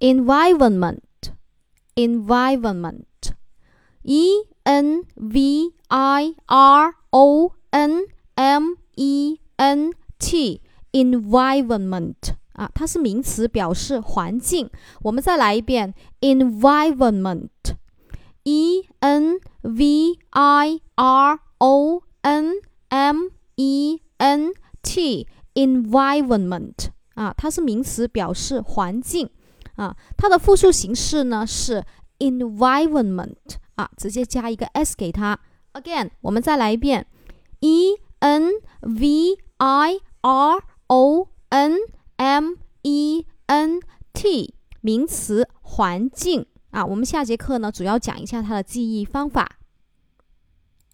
environment，environment，e n v i r o n m e n t，environment。啊，它是名词，表示环境。我们再来一遍，environment，e n v i r o n m e n t，environment。啊，它是名词，表示环境。 啊，它的复数形式呢是 environment。啊，直接加一个 s 给它。Again，我们再来一遍，e n v i r o n。M E N T 名词环境啊，我们下节课呢主要讲一下它的记忆方法。